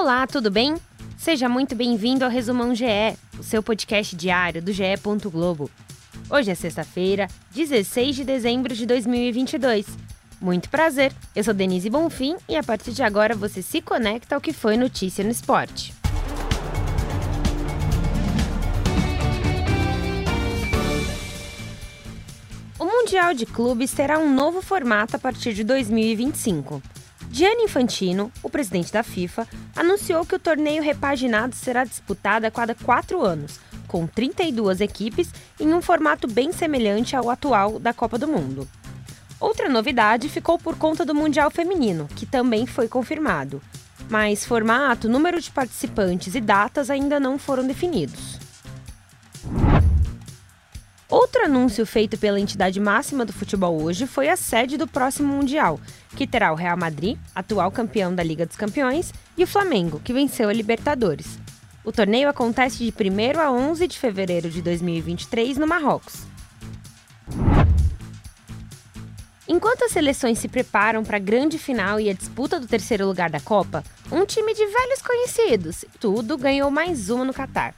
Olá, tudo bem? Seja muito bem-vindo ao Resumão GE, o seu podcast diário do GE. Globo. Hoje é sexta-feira, 16 de dezembro de 2022. Muito prazer, eu sou Denise Bonfim e a partir de agora você se conecta ao que foi notícia no esporte. O Mundial de Clubes terá um novo formato a partir de 2025. Gianni Infantino, o presidente da FIFA, anunciou que o torneio repaginado será disputado a cada quatro anos, com 32 equipes em um formato bem semelhante ao atual da Copa do Mundo. Outra novidade ficou por conta do Mundial Feminino, que também foi confirmado. Mas formato, número de participantes e datas ainda não foram definidos. Outro anúncio feito pela entidade máxima do futebol hoje foi a sede do próximo Mundial, que terá o Real Madrid, atual campeão da Liga dos Campeões, e o Flamengo, que venceu a Libertadores. O torneio acontece de 1 a 11 de fevereiro de 2023 no Marrocos. Enquanto as seleções se preparam para a grande final e a disputa do terceiro lugar da Copa, um time de velhos conhecidos, tudo ganhou mais uma no Catar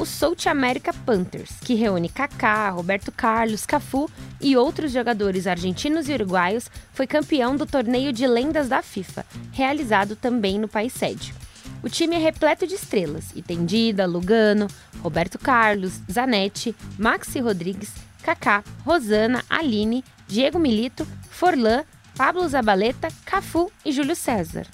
o South America Panthers, que reúne Kaká, Roberto Carlos, Cafu e outros jogadores argentinos e uruguaios, foi campeão do torneio de lendas da FIFA, realizado também no país sede. O time é repleto de estrelas e tem Dida, Lugano, Roberto Carlos, Zanetti, Maxi Rodrigues, Kaká, Rosana, Aline, Diego Milito, Forlan, Pablo Zabaleta, Cafu e Júlio César.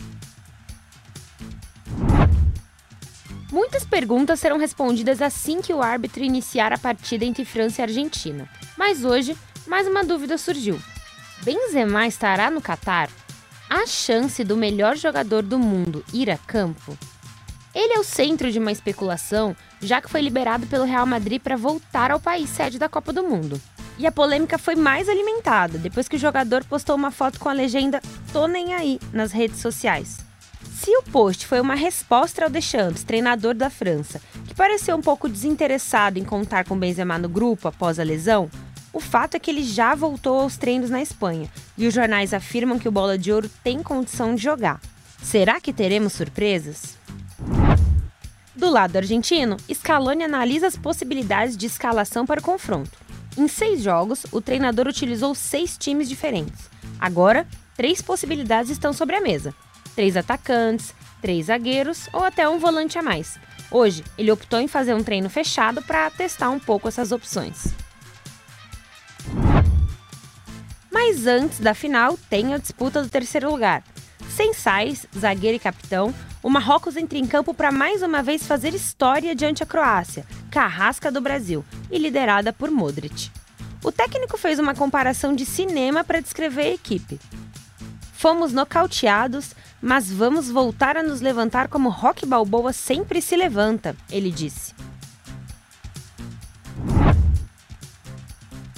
Muitas perguntas serão respondidas assim que o árbitro iniciar a partida entre França e Argentina. Mas hoje, mais uma dúvida surgiu. Benzema estará no Catar? Há chance do melhor jogador do mundo ir a campo? Ele é o centro de uma especulação, já que foi liberado pelo Real Madrid para voltar ao país sede da Copa do Mundo. E a polêmica foi mais alimentada depois que o jogador postou uma foto com a legenda Tô nem aí nas redes sociais. Se o post foi uma resposta ao Deschamps, treinador da França, que pareceu um pouco desinteressado em contar com Benzema no grupo após a lesão, o fato é que ele já voltou aos treinos na Espanha e os jornais afirmam que o Bola de Ouro tem condição de jogar. Será que teremos surpresas? Do lado argentino, Scaloni analisa as possibilidades de escalação para o confronto. Em seis jogos, o treinador utilizou seis times diferentes. Agora, três possibilidades estão sobre a mesa: três atacantes, três zagueiros ou até um volante a mais. Hoje, ele optou em fazer um treino fechado para testar um pouco essas opções. Mas antes da final, tem a disputa do terceiro lugar. Sem Sais, zagueiro e capitão, o Marrocos entra em campo para mais uma vez fazer história diante a Croácia, carrasca do Brasil, e liderada por Modric. O técnico fez uma comparação de cinema para descrever a equipe. Fomos nocauteados, mas vamos voltar a nos levantar como Rock Balboa sempre se levanta, ele disse.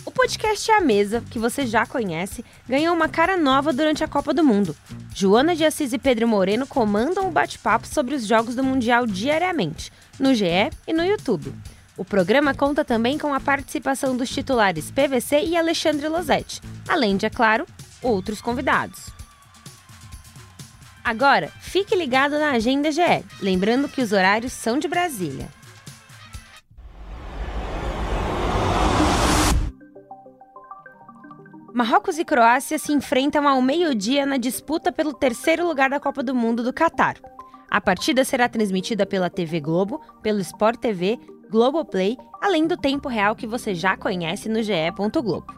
O podcast a Mesa, que você já conhece, ganhou uma cara nova durante a Copa do Mundo. Joana de Assis e Pedro Moreno comandam o bate-papo sobre os jogos do Mundial diariamente, no GE e no YouTube. O programa conta também com a participação dos titulares PVC e Alexandre Losetti, além de, é claro, outros convidados. Agora, fique ligado na Agenda GE, lembrando que os horários são de Brasília. Marrocos e Croácia se enfrentam ao meio-dia na disputa pelo terceiro lugar da Copa do Mundo do Catar. A partida será transmitida pela TV Globo, pelo Sport TV, Globoplay, além do tempo real que você já conhece no ge. Globo.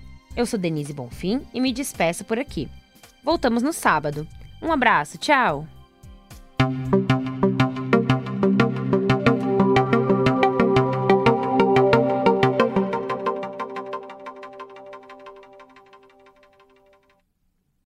Eu sou Denise Bonfim e me despeço por aqui. Voltamos no sábado. Um abraço, tchau!